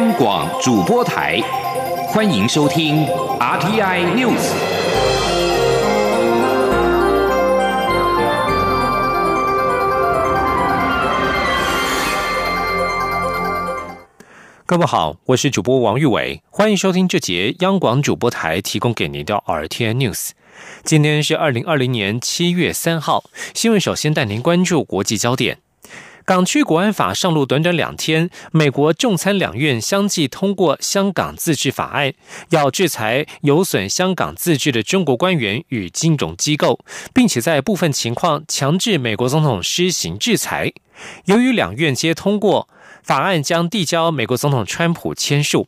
央广主播台，欢迎收听 RTI News。各位好，我是主播王玉伟，欢迎收听这节央广主播台提供给您的 RTI News。今天是二零二零年七月三号，新闻首先带您关注国际焦点。港区国安法上路短短两天，美国众参两院相继通过香港自治法案，要制裁有损香港自治的中国官员与金融机构，并且在部分情况强制美国总统施行制裁。由于两院皆通过，法案将递交美国总统川普签署。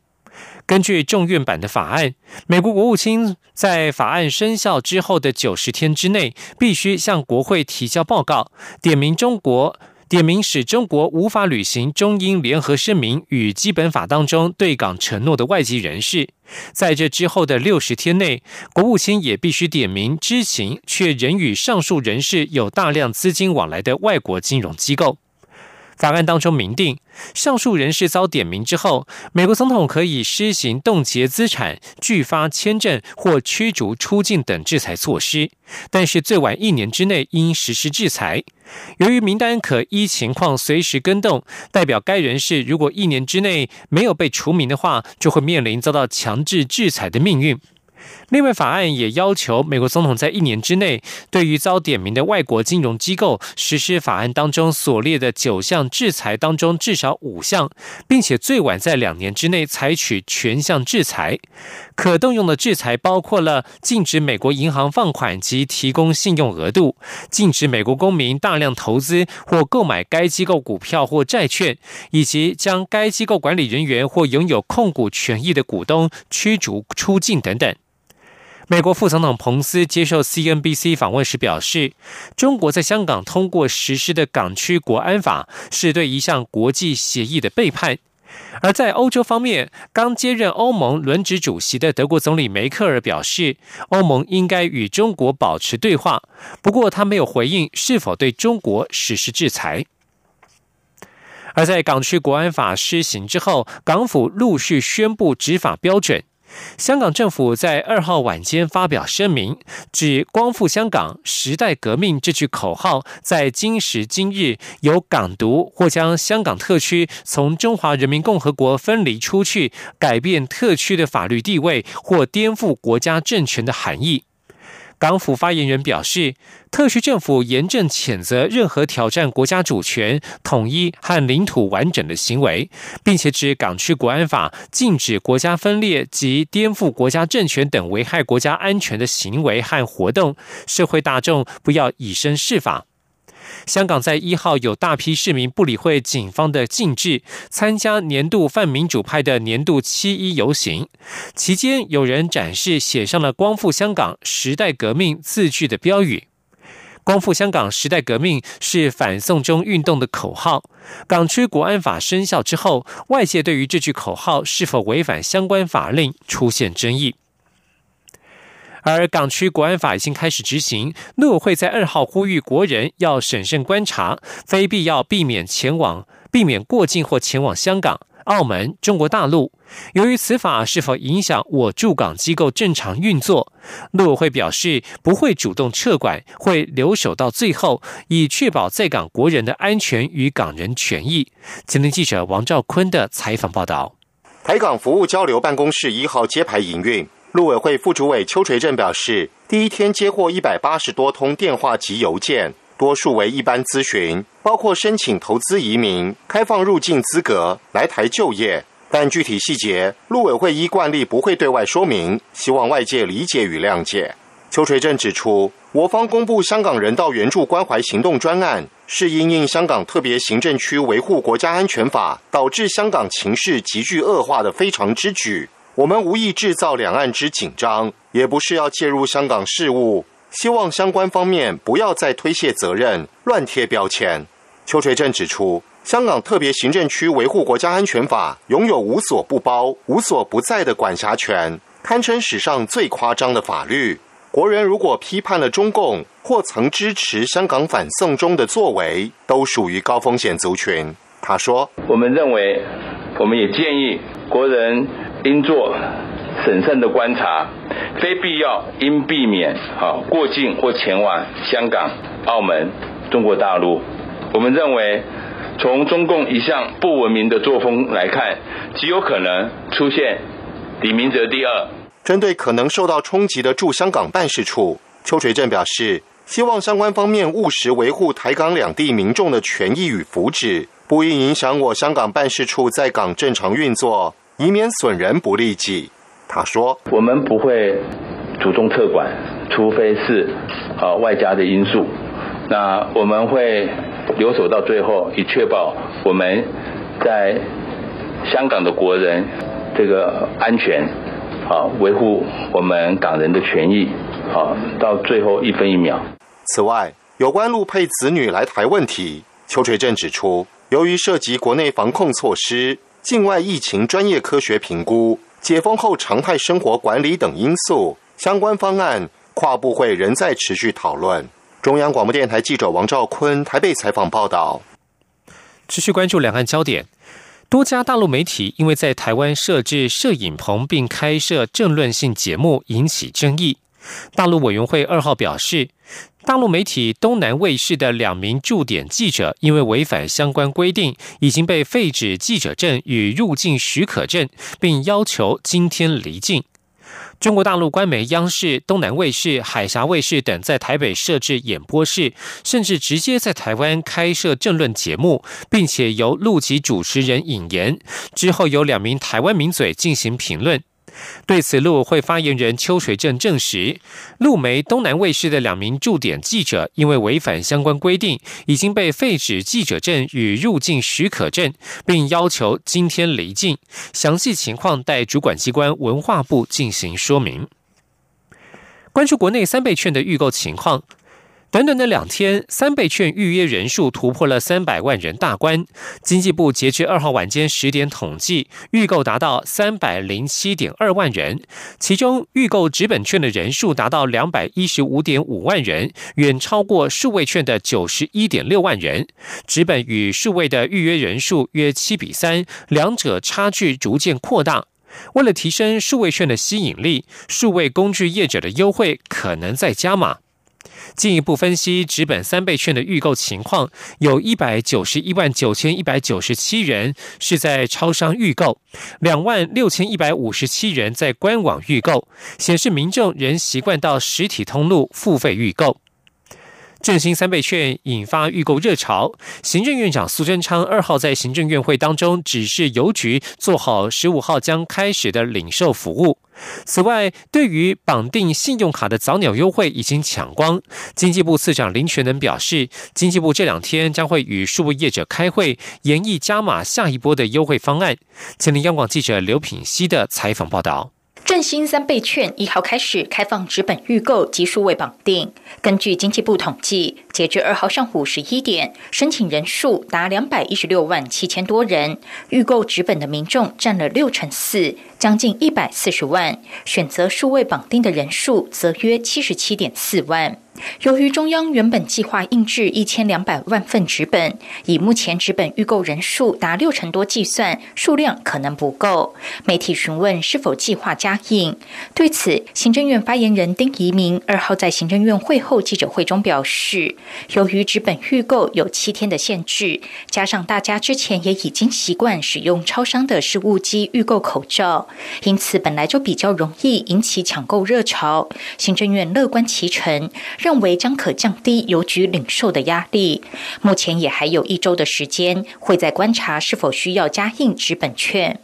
根据众院版的法案，美国国务卿在法案生效之后的九十天之内，必须向国会提交报告，点名中国。点名使中国无法履行中英联合声明与基本法当中对港承诺的外籍人士，在这之后的六十天内，国务卿也必须点名知情却仍与上述人士有大量资金往来的外国金融机构。法案当中明定，上述人士遭点名之后，美国总统可以施行冻结资产、拒发签证或驱逐出境等制裁措施，但是最晚一年之内应实施制裁。由于名单可依情况随时更动，代表该人士如果一年之内没有被除名的话，就会面临遭到强制制裁的命运。另外，法案也要求美国总统在一年之内，对于遭点名的外国金融机构实施法案当中所列的九项制裁当中至少五项，并且最晚在两年之内采取全项制裁。可动用的制裁包括了禁止美国银行放款及提供信用额度，禁止美国公民大量投资或购买该机构股票或债券，以及将该机构管理人员或拥有控股权益的股东驱逐出境等等。美国副总统彭斯接受 CNBC 访问时表示，中国在香港通过实施的港区国安法是对一项国际协议的背叛。而在欧洲方面，刚接任欧盟轮值主席的德国总理梅克尔表示，欧盟应该与中国保持对话。不过，他没有回应是否对中国实施制裁。而在港区国安法施行之后，港府陆续宣布执法标准。香港政府在二号晚间发表声明，指“光复香港，时代革命”这句口号在今时今日有港独或将香港特区从中华人民共和国分离出去、改变特区的法律地位或颠覆国家政权的含义。港府发言人表示，特区政府严正谴责任何挑战国家主权、统一和领土完整的行为，并且指港区国安法禁止国家分裂及颠覆国家政权等危害国家安全的行为和活动，社会大众不要以身试法。香港在一号有大批市民不理会警方的禁制，参加年度泛民主派的年度七一游行。期间有人展示写上了“光复香港，时代革命”字句的标语。“光复香港，时代革命”是反送中运动的口号。港区国安法生效之后，外界对于这句口号是否违反相关法令出现争议。而港区国安法已经开始执行，陆委会在二号呼吁国人要审慎观察，非必要避免前往、避免过境或前往香港、澳门、中国大陆。由于此法是否影响我驻港机构正常运作，陆委会表示不会主动撤管，会留守到最后，以确保在港国人的安全与港人权益。前天记者王兆坤的采访报道。台港服务交流办公室一号揭牌营运。陆委会副主委邱垂正表示，第一天接获一百八十多通电话及邮件，多数为一般咨询，包括申请投资移民、开放入境资格、来台就业，但具体细节，陆委会依惯例不会对外说明，希望外界理解与谅解。邱垂正指出，我方公布香港人道援助关怀行动专案，是因应香港特别行政区维护国家安全法导致香港情势急剧恶化的非常之举。我们无意制造两岸之紧张，也不是要介入香港事务。希望相关方面不要再推卸责任、乱贴标签。邱垂正指出，香港特别行政区维护国家安全法拥有无所不包、无所不在的管辖权，堪称史上最夸张的法律。国人如果批判了中共或曾支持香港反送中的作为，都属于高风险族群。他说：“我们认为，我们也建议。”国人应做审慎的观察，非必要应避免啊过境或前往香港、澳门、中国大陆。我们认为，从中共一向不文明的作风来看，极有可能出现李明哲第二。针对可能受到冲击的驻香港办事处，邱垂正表示，希望相关方面务实维护台港两地民众的权益与福祉，不应影响我香港办事处在港正常运作，以免损人不利己。他说：“我们不会主动特管，除非是呃外加的因素。那我们会留守到最后，以确保我们在香港的国人这个安全。”啊，维护我们港人的权益，啊，到最后一分一秒。此外，有关陆配子女来台问题，邱垂正指出，由于涉及国内防控措施、境外疫情专业科学评估、解封后常态生活管理等因素，相关方案跨部会仍在持续讨论。中央广播电台记者王兆坤台北采访报道。持续关注两岸焦点。多家大陆媒体因为在台湾设置摄影棚并开设政论性节目引起争议。大陆委员会二号表示，大陆媒体东南卫视的两名驻点记者因为违反相关规定，已经被废止记者证与入境许可证，并要求今天离境。中国大陆官媒央视、东南卫视、海峡卫视等在台北设置演播室，甚至直接在台湾开设政论节目，并且由陆籍主持人引言，之后由两名台湾名嘴进行评论。对此，陆委会发言人邱水正证实，陆媒东南卫视的两名驻点记者因为违反相关规定，已经被废止记者证与入境许可证，并要求今天离境。详细情况待主管机关文化部进行说明。关注国内三倍券的预购情况。短短的两天，三倍券预约人数突破了三百万人大关。经济部截至二号晚间十点统计，预购达到三百零七点二万人，其中预购纸本券的人数达到两百一十五点五万人，远超过数位券的九十一点六万人。纸本与数位的预约人数约七比三，两者差距逐渐扩大。为了提升数位券的吸引力，数位工具业者的优惠可能再加码。进一步分析纸本三倍券的预购情况，有一百九十一万九千一百九十七人是在超商预购，两万六千一百五十七人在官网预购，显示民众仍习惯到实体通路付费预购。振兴三倍券引发预购热潮，行政院长苏贞昌二号在行政院会当中指示邮局做好十五号将开始的领售服务。此外，对于绑定信用卡的早鸟优惠已经抢光，经济部次长林权能表示，经济部这两天将会与数位业者开会，研议加码下一波的优惠方案。前林央广记者刘品熙的采访报道。振兴三倍券一号开始开放纸本预购及数位绑定。根据经济部统计，截至二号上午十一点，申请人数达两百一十六万七千多人，预购纸本的民众占了六成四，将近一百四十万；选择数位绑定的人数则约七十七点四万。由于中央原本计划印制一千两百万份纸本，以目前纸本预购人数达六成多计算，数量可能不够。媒体询问是否计划加印，对此，行政院发言人丁仪明二号在行政院会后记者会中表示，由于纸本预购有七天的限制，加上大家之前也已经习惯使用超商的事务机预购口罩，因此本来就比较容易引起抢购热潮。行政院乐观其成。认为将可降低邮局领售的压力。目前也还有一周的时间，会在观察是否需要加印纸本券。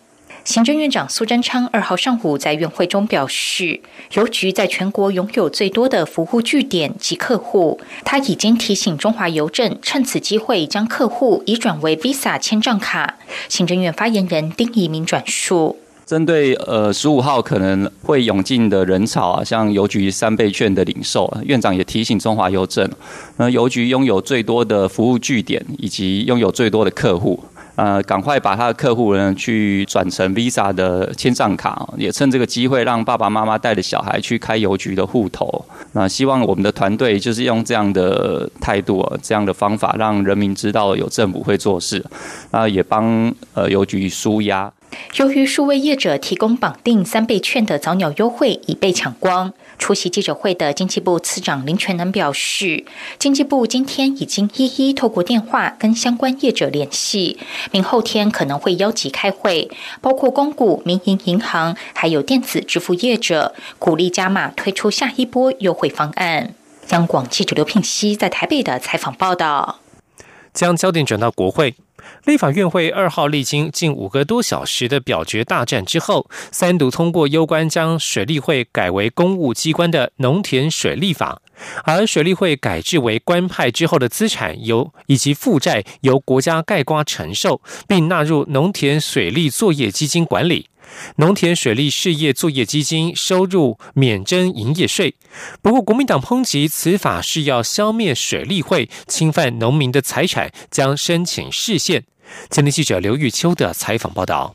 行政院长苏贞昌二号上午在院会中表示，邮局在全国拥有最多的服务据点及客户，他已经提醒中华邮政趁此机会将客户移转为 Visa 签账卡。行政院发言人丁仪明转述。针对呃十五号可能会涌进的人潮啊，像邮局三倍券的领售，院长也提醒中华邮政，那邮局拥有最多的服务据点，以及拥有最多的客户，呃，赶快把他的客户呢去转成 Visa 的签账卡，也趁这个机会让爸爸妈妈带着小孩去开邮局的户头。那希望我们的团队就是用这样的态度、这样的方法，让人民知道有政府会做事，啊，也帮呃邮局舒压。由于数位业者提供绑定三倍券的早鸟优惠已被抢光，出席记者会的经济部次长林全能表示，经济部今天已经一一透过电话跟相关业者联系，明后天可能会邀集开会，包括公股、民营银行还有电子支付业者，鼓励加码推出下一波优惠方案。央广记者刘聘熙在台北的采访报道，将焦点转到国会。立法院会二号历经近五个多小时的表决大战之后，三读通过攸关将水利会改为公务机关的农田水利法，而水利会改制为官派之后的资产由以及负债由国家盖瓜承受，并纳入农田水利作业基金管理。农田水利事业作业基金收入免征营业税。不过，国民党抨击此法是要消灭水利会，侵犯农民的财产，将申请释宪。前天记者刘玉秋的采访报道。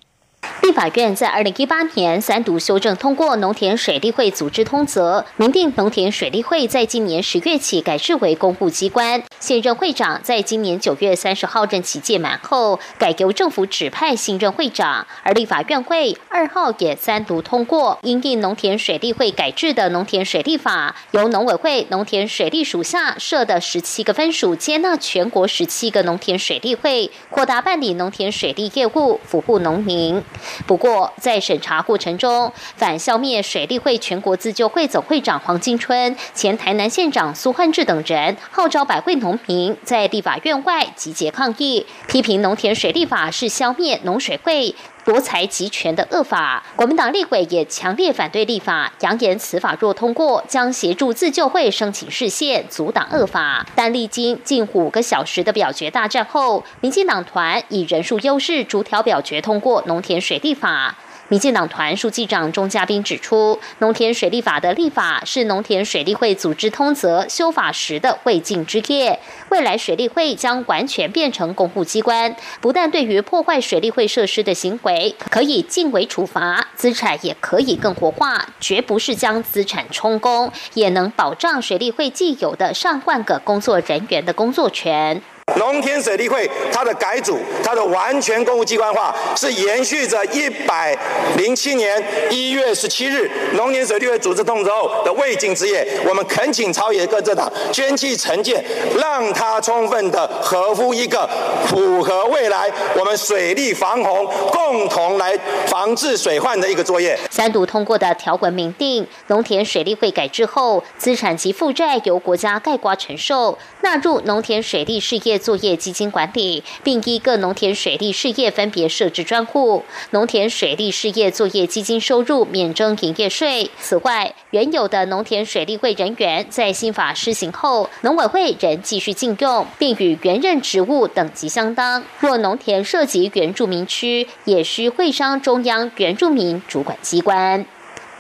立法院在二零一八年三读修正通过农田水利会组织通则，明定农田水利会在今年十月起改制为公务机关。现任会长在今年九月三十号任期届满后，改由政府指派新任会长。而立法院会二号也三读通过，因应农田水利会改制的农田水利法，由农委会农田水利署下设的十七个分署接纳全国十七个农田水利会，扩大办理农田水利业务，服务农民。不过，在审查过程中，反消灭水利会全国自救会总会长黄金春、前台南县长苏焕志等人号召百会农民在立法院外集结抗议，批评农田水利法是消灭农水会。夺财集权的恶法，国民党立委也强烈反对立法，扬言此法若通过，将协助自救会申请释宪，阻挡恶法。但历经近五个小时的表决大战后，民进党团以人数优势逐条表决通过农田水利法。民进党团书记长钟嘉宾指出，农田水利法的立法是农田水利会组织通则修法时的未尽之业。未来水利会将完全变成公务机关，不但对于破坏水利会设施的行为可以尽为处罚，资产也可以更活化，绝不是将资产充公，也能保障水利会既有的上万个工作人员的工作权。农田水利会它的改组，它的完全公务机关化，是延续着一百零七年一月十七日农田水利会组织通知后的未尽之业。我们恳请朝野各政党捐弃成见，让它充分的合乎一个符合未来我们水利防洪共同来防治水患的一个作业。三读通过的条文明定，农田水利会改制后，资产及负债由国家盖瓜承受，纳入农田水利事业。作业基金管理，并依各农田水利事业分别设置专户。农田水利事业作业基金收入免征营业税。此外，原有的农田水利会人员在新法施行后，农委会仍继续禁用，并与原任职务等级相当。若农田涉及原住民区，也需会商中央原住民主管机关。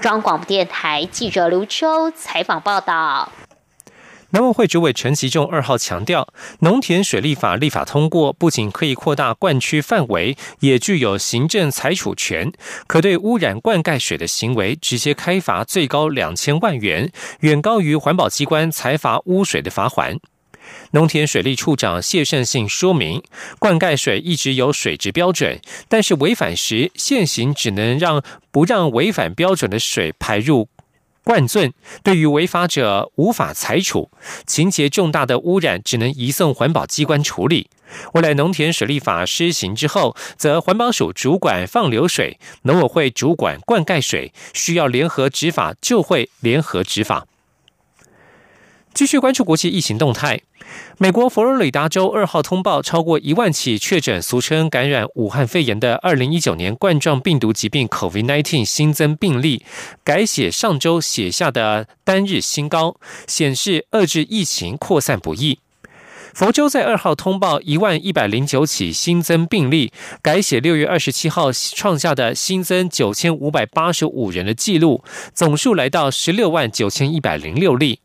中央广播电台记者刘秋采访报道。农委会主委陈其仲二号强调，农田水利法立法通过，不仅可以扩大灌区范围，也具有行政裁处权，可对污染灌溉水的行为直接开罚，最高两千万元，远高于环保机关裁罚污水的罚款。农田水利处长谢胜信说明，灌溉水一直有水质标准，但是违反时，现行只能让不让违反标准的水排入。灌醉对于违法者无法裁处，情节重大的污染只能移送环保机关处理。未来农田水利法施行之后，则环保署主管放流水，农委会主管灌溉水，需要联合执法就会联合执法。继续关注国际疫情动态。美国佛罗里达州二号通报超过一万起确诊，俗称感染武汉肺炎的二零一九年冠状病毒疾病 （COVID-19） 新增病例，改写上周写下的单日新高，显示遏制疫情扩散不易。佛州在二号通报一万一百零九起新增病例，改写六月二十七号创下的新增九千五百八十五人的记录，总数来到十六万九千一百零六例。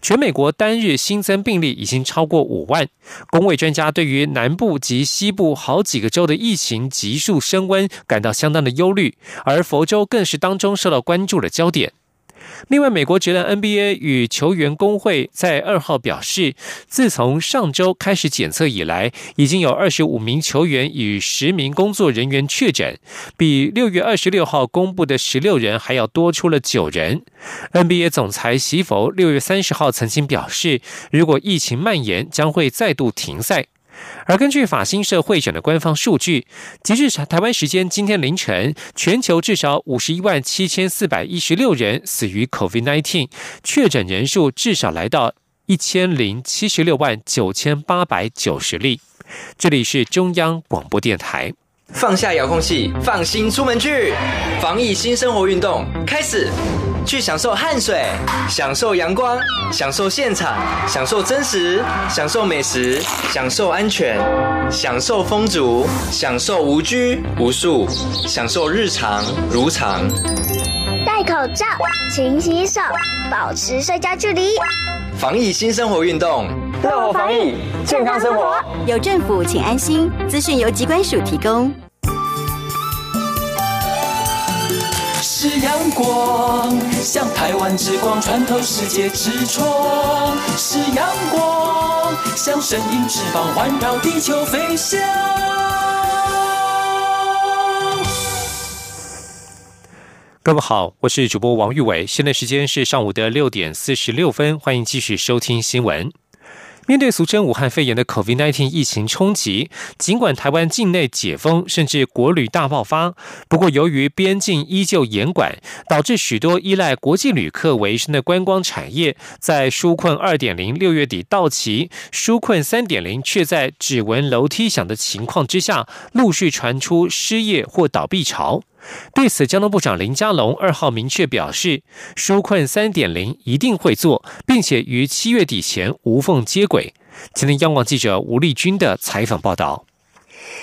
全美国单日新增病例已经超过五万，公卫专家对于南部及西部好几个州的疫情急速升温感到相当的忧虑，而佛州更是当中受到关注的焦点。另外，美国职篮 NBA 与球员工会在二号表示，自从上周开始检测以来，已经有二十五名球员与十名工作人员确诊，比六月二十六号公布的十六人还要多出了九人。NBA 总裁席佛六月三十号曾经表示，如果疫情蔓延，将会再度停赛。而根据法新社会选的官方数据，截至台湾时间今天凌晨，全球至少五十一万七千四百一十六人死于 COVID-19，确诊人数至少来到一千零七十六万九千八百九十例。这里是中央广播电台。放下遥控器，放心出门去，防疫新生活运动开始。去享受汗水，享受阳光，享受现场，享受真实，享受美食，享受安全，享受风足，享受无拘无束，享受日常如常。戴口罩，勤洗手，保持社交距离。防疫新生活运动，乐活防疫，健康生活。有政府，请安心。资讯由机关署提供。是阳光，像台湾之光穿透世界之窗；是阳光，像神鹰翅膀环绕地球飞翔。各位好，我是主播王玉伟，现在时间是上午的六点四十六分，欢迎继续收听新闻。面对俗称武汉肺炎的 COVID-19 疫情冲击，尽管台湾境内解封，甚至国旅大爆发，不过由于边境依旧严管，导致许多依赖国际旅客为生的观光产业，在纾困2.0六月底到期，纾困3.0却在只闻楼梯响的情况之下，陆续传出失业或倒闭潮。对此，交通部长林佳龙二号明确表示，纾困三点零一定会做，并且于七月底前无缝接轨。今天，央广记者吴丽君的采访报道。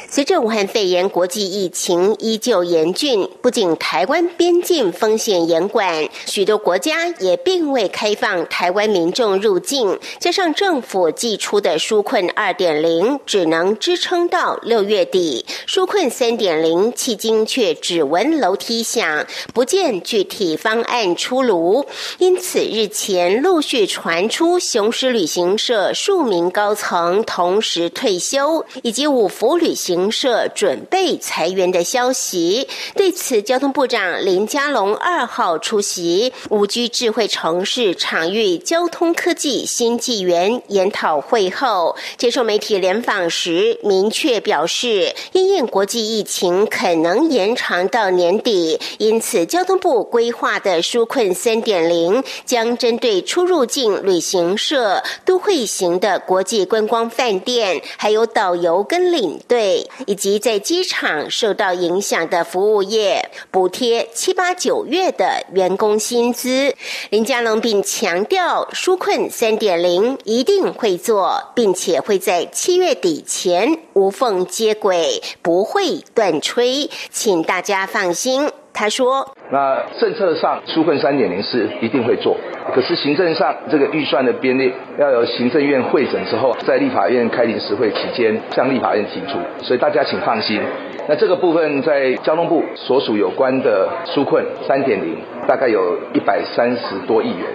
随着武汉肺炎国际疫情依旧严峻，不仅台湾边境风险严管，许多国家也并未开放台湾民众入境。加上政府寄出的纾困二点零只能支撑到六月底，纾困三点零迄今却只闻楼梯响，不见具体方案出炉。因此，日前陆续传出雄狮旅行社数名高层同时退休，以及五福旅。行社准备裁员的消息，对此，交通部长林佳龙二号出席五 G 智慧城市场域交通科技新纪元研讨会后，接受媒体联访时，明确表示，因应国际疫情可能延长到年底，因此交通部规划的纾困三点零将针对出入境旅行社、都会型的国际观光饭店，还有导游跟领队。以及在机场受到影响的服务业，补贴七八九月的员工薪资。林佳龙并强调，纾困三点零一定会做，并且会在七月底前无缝接轨，不会断吹，请大家放心。他说：“那政策上纾困三点零是一定会做，可是行政上这个预算的编列要由行政院会审之后，在立法院开临时会期间向立法院提出，所以大家请放心。那这个部分在交通部所属有关的纾困三点零，大概有一百三十多亿元。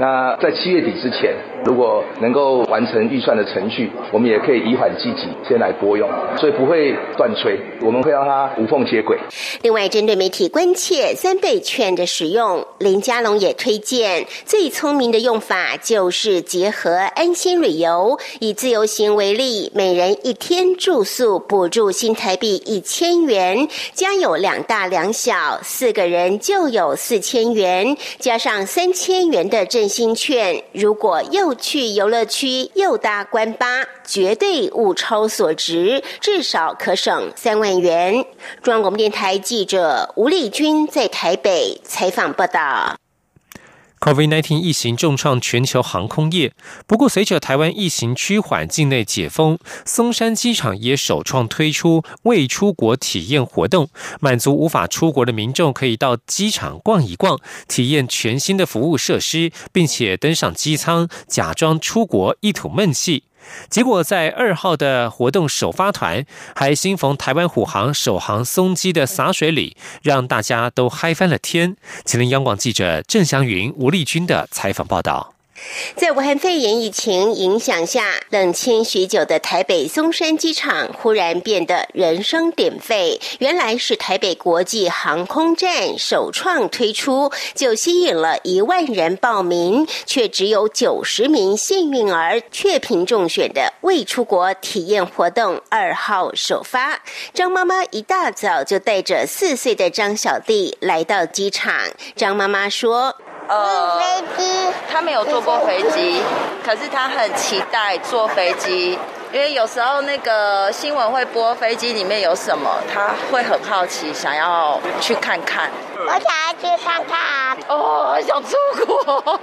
那在七月底之前。”如果能够完成预算的程序，我们也可以以缓积极，先来拨用，所以不会断吹，我们会让它无缝接轨。另外，针对媒体关切三倍券的使用，林佳龙也推荐最聪明的用法就是结合安心旅游，以自由行为例，每人一天住宿补助新台币一千元，家有两大两小，四个人就有四千元，加上三千元的振兴券，如果又去游乐区又搭关巴，绝对物超所值，至少可省三万元。中央广播电台记者吴丽君在台北采访报道。COVID-19 疫情重创全球航空业，不过随着台湾疫情趋缓，境内解封，松山机场也首创推出未出国体验活动，满足无法出国的民众可以到机场逛一逛，体验全新的服务设施，并且登上机舱，假装出国一吐闷气。结果在二号的活动首发团还新逢台湾虎航首航松机的洒水礼，让大家都嗨翻了天。吉林央广记者郑祥云、吴丽君的采访报道。在武汉肺炎疫情影响下，冷清许久的台北松山机场忽然变得人声鼎沸。原来是台北国际航空站首创推出，就吸引了一万人报名，却只有九十名幸运儿确评中选的未出国体验活动二号首发。张妈妈一大早就带着四岁的张小弟来到机场。张妈妈说。呃，飞机，他没有坐过飞机，可是他很期待坐飞机，因为有时候那个新闻会播飞机里面有什么，他会很好奇，想要去看看。我想要去看看，哦，想出国。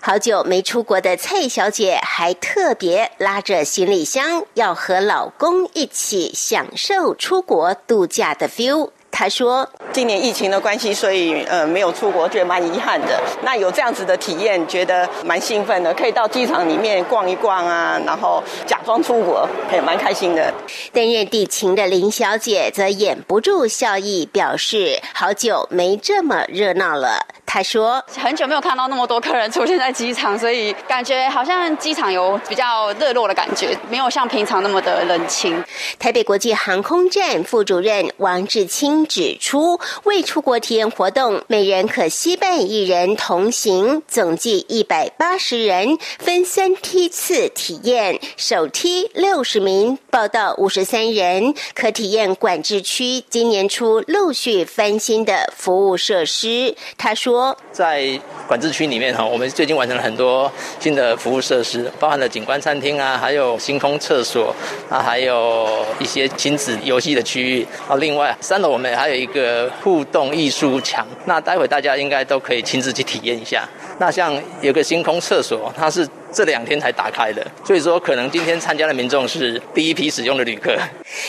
好久没出国的蔡小姐还特别拉着行李箱，要和老公一起享受出国度假的 feel。他说：“今年疫情的关系，所以呃没有出国，觉得蛮遗憾的。那有这样子的体验，觉得蛮兴奋的，可以到机场里面逛一逛啊，然后假装出国，也蛮开心的。”担任地勤的林小姐则掩不住笑意，表示：“好久没这么热闹了。”她说：“很久没有看到那么多客人出现在机场，所以感觉好像机场有比较热络的感觉，没有像平常那么的冷清。”台北国际航空站副主任王志清。指出，未出国体验活动，每人可惜伴一人同行，总计一百八十人，分三梯次体验。首梯六十名，报到五十三人，可体验管制区今年初陆续翻新的服务设施。他说，在管制区里面哈，我们最近完成了很多新的服务设施，包含了景观餐厅啊，还有星空厕所啊，还有一些亲子游戏的区域啊。另外，三楼我们。还有一个互动艺术墙，那待会大家应该都可以亲自去体验一下。那像有个星空厕所，它是。这两天才打开的，所以说可能今天参加的民众是第一批使用的旅客。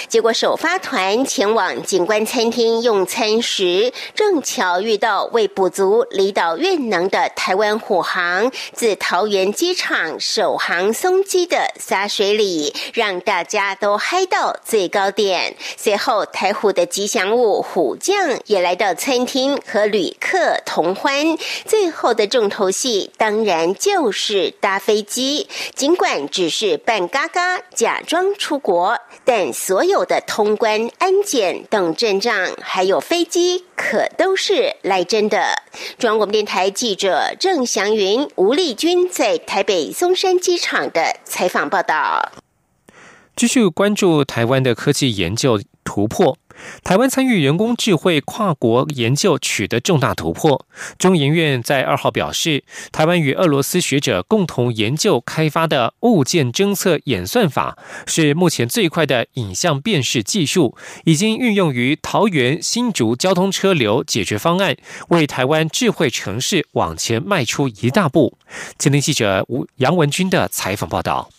结果首发团前往景观餐厅用餐时，正巧遇到为补足离岛运能的台湾虎航自桃园机场首航松机的洒水礼，让大家都嗨到最高点。随后台虎的吉祥物虎将也来到餐厅和旅客同欢。最后的重头戏当然就是搭飞。飞机尽管只是扮嘎嘎假装出国，但所有的通关、安检等阵仗，还有飞机，可都是来真的。中央广播电台记者郑祥云、吴丽君在台北松山机场的采访报道。继续关注台湾的科技研究突破。台湾参与人工智慧跨国研究取得重大突破。中研院在二号表示，台湾与俄罗斯学者共同研究开发的物件侦测演算法，是目前最快的影像辨识技术，已经运用于桃园新竹交通车流解决方案，为台湾智慧城市往前迈出一大步。今天记者吴杨文军的采访报道。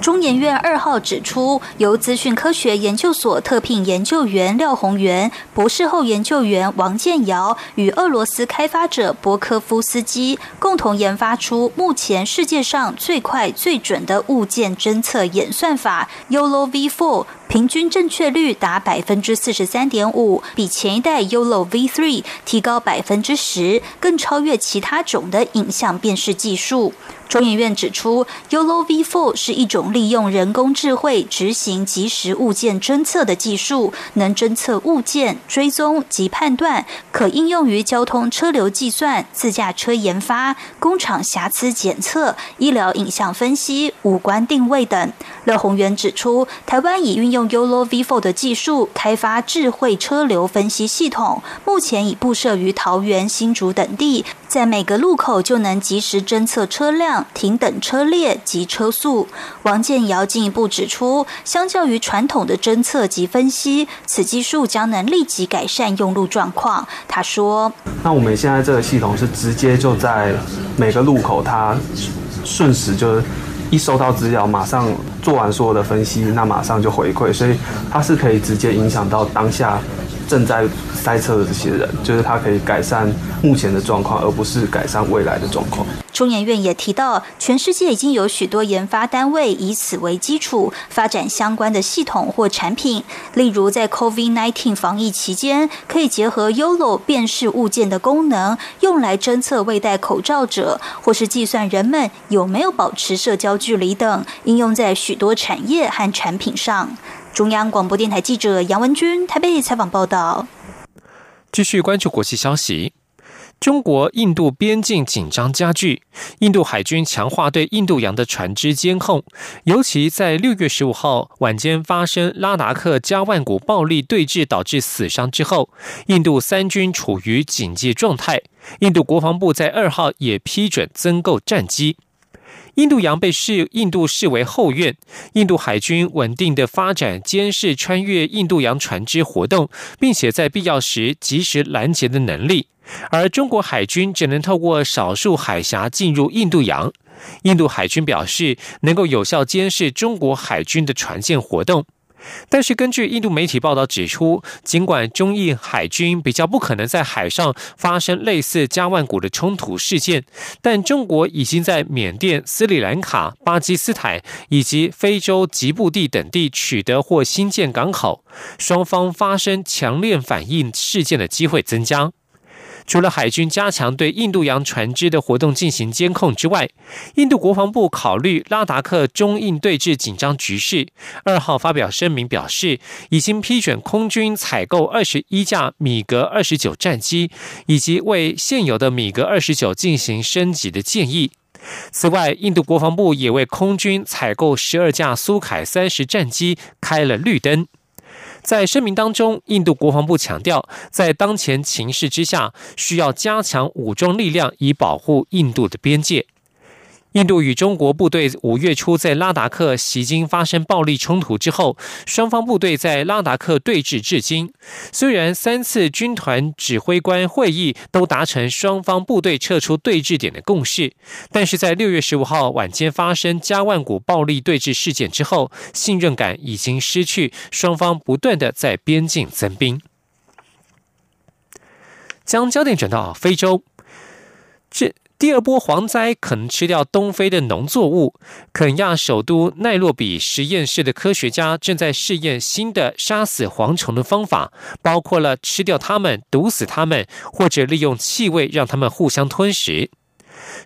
中研院二号指出，由资讯科学研究所特聘研究员廖宏源、博士后研究员王建尧与俄罗斯开发者博科夫斯基共同研发出目前世界上最快最准的物件侦测演算法 Yolo V4，平均正确率达百分之四十三点五，比前一代 Yolo V3 提高百分之十，更超越其他种的影像辨识技术。中研院指出，Yolo V4 是一种利用人工智慧执行即时物件侦测的技术，能侦测物件、追踪及判断，可应用于交通车流计算、自驾车研发、工厂瑕疵检测、医疗影像分析、五官定位等。乐宏源指出，台湾已运用 Yolo V4 的技术开发智慧车流分析系统，目前已布设于桃园、新竹等地，在每个路口就能及时侦测车辆。停等车列及车速。王建尧进一步指出，相较于传统的侦测及分析，此技术将能立即改善用路状况。他说：“那我们现在这个系统是直接就在每个路口，它瞬时就一收到资料，马上做完所有的分析，那马上就回馈，所以它是可以直接影响到当下正在塞车的这些人，就是它可以改善目前的状况，而不是改善未来的状况。中研院也提到，全世界已经有许多研发单位以此为基础发展相关的系统或产品，例如在 COVID-19 防疫期间，可以结合 Yolo 辨识物件的功能，用来侦测未戴口罩者，或是计算人们有没有保持社交距离等，应用在许多产业和产品上。中央广播电台记者杨文君台北采访报道。继续关注国际消息。中国印度边境紧张加剧，印度海军强化对印度洋的船只监控，尤其在六月十五号晚间发生拉达克加万古暴力对峙导致死伤之后，印度三军处于警戒状态。印度国防部在二号也批准增购战机。印度洋被视印度视为后院，印度海军稳定的发展监视穿越印度洋船只活动，并且在必要时及时拦截的能力。而中国海军只能透过少数海峡进入印度洋。印度海军表示，能够有效监视中国海军的船舰活动。但是，根据印度媒体报道指出，尽管中印海军比较不可能在海上发生类似加万古的冲突事件，但中国已经在缅甸、斯里兰卡、巴基斯坦以及非洲吉布地等地取得或新建港口，双方发生强烈反应事件的机会增加。除了海军加强对印度洋船只的活动进行监控之外，印度国防部考虑拉达克中印对峙紧张局势，二号发表声明表示，已经批准空军采购二十一架米格二十九战机，以及为现有的米格二十九进行升级的建议。此外，印度国防部也为空军采购十二架苏凯三十战机开了绿灯。在声明当中，印度国防部强调，在当前情势之下，需要加强武装力量以保护印度的边界。印度与中国部队五月初在拉达克袭击发生暴力冲突之后，双方部队在拉达克对峙至今。虽然三次军团指挥官会议都达成双方部队撤出对峙点的共识，但是在六月十五号晚间发生加万古暴力对峙事件之后，信任感已经失去，双方不断的在边境增兵。将焦点转到非洲，这。第二波蝗灾可能吃掉东非的农作物。肯亚首都奈洛比实验室的科学家正在试验新的杀死蝗虫的方法，包括了吃掉它们、毒死它们，或者利用气味让它们互相吞食。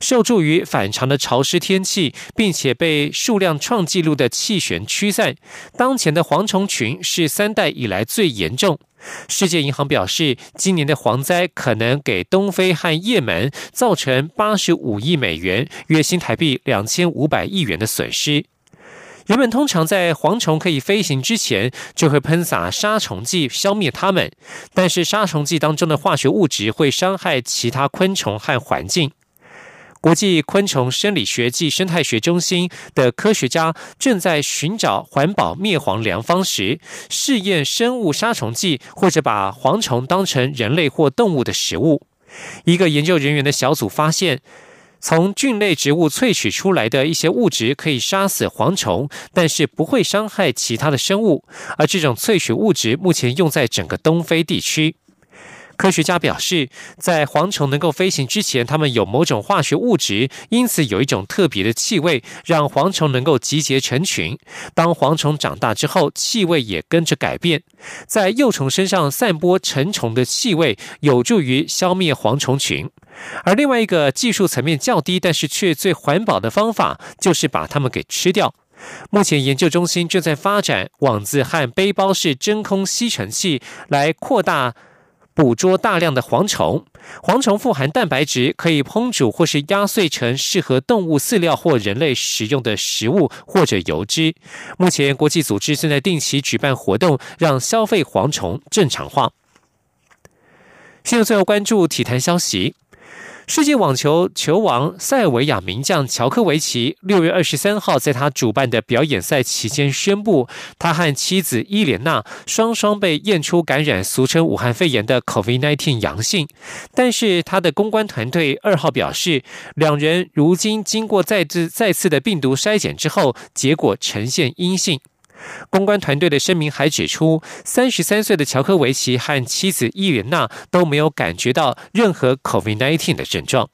受助于反常的潮湿天气，并且被数量创纪录的气旋驱散，当前的蝗虫群是三代以来最严重。世界银行表示，今年的蝗灾可能给东非和也门造成八十五亿美元（约新台币两千五百亿元）的损失。人们通常在蝗虫可以飞行之前，就会喷洒杀虫剂消灭它们，但是杀虫剂当中的化学物质会伤害其他昆虫和环境。国际昆虫生理学暨生态学中心的科学家正在寻找环保灭蝗良方时，试验生物杀虫剂，或者把蝗虫当成人类或动物的食物。一个研究人员的小组发现，从菌类植物萃取出来的一些物质可以杀死蝗虫，但是不会伤害其他的生物。而这种萃取物质目前用在整个东非地区。科学家表示，在蝗虫能够飞行之前，它们有某种化学物质，因此有一种特别的气味，让蝗虫能够集结成群。当蝗虫长大之后，气味也跟着改变，在幼虫身上散播成虫的气味，有助于消灭蝗虫群。而另外一个技术层面较低，但是却最环保的方法，就是把它们给吃掉。目前研究中心正在发展网子和背包式真空吸尘器，来扩大。捕捉大量的蝗虫，蝗虫富含蛋白质，可以烹煮或是压碎成适合动物饲料或人类食用的食物或者油脂。目前，国际组织正在定期举办活动，让消费蝗虫正常化。现在最后关注体坛消息。世界网球球王塞尔维亚名将乔科维奇六月二十三号在他主办的表演赛期间宣布，他和妻子伊莲娜双双被验出感染俗称武汉肺炎的 COVID-19 阳性，但是他的公关团队二号表示，两人如今经过再次再次的病毒筛检之后，结果呈现阴性。公关团队的声明还指出，三十三岁的乔科维奇和妻子伊莲娜都没有感觉到任何 COVID-19 的症状。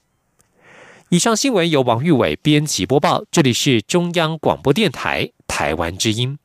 以上新闻由王玉伟编辑播报，这里是中央广播电台台湾之音。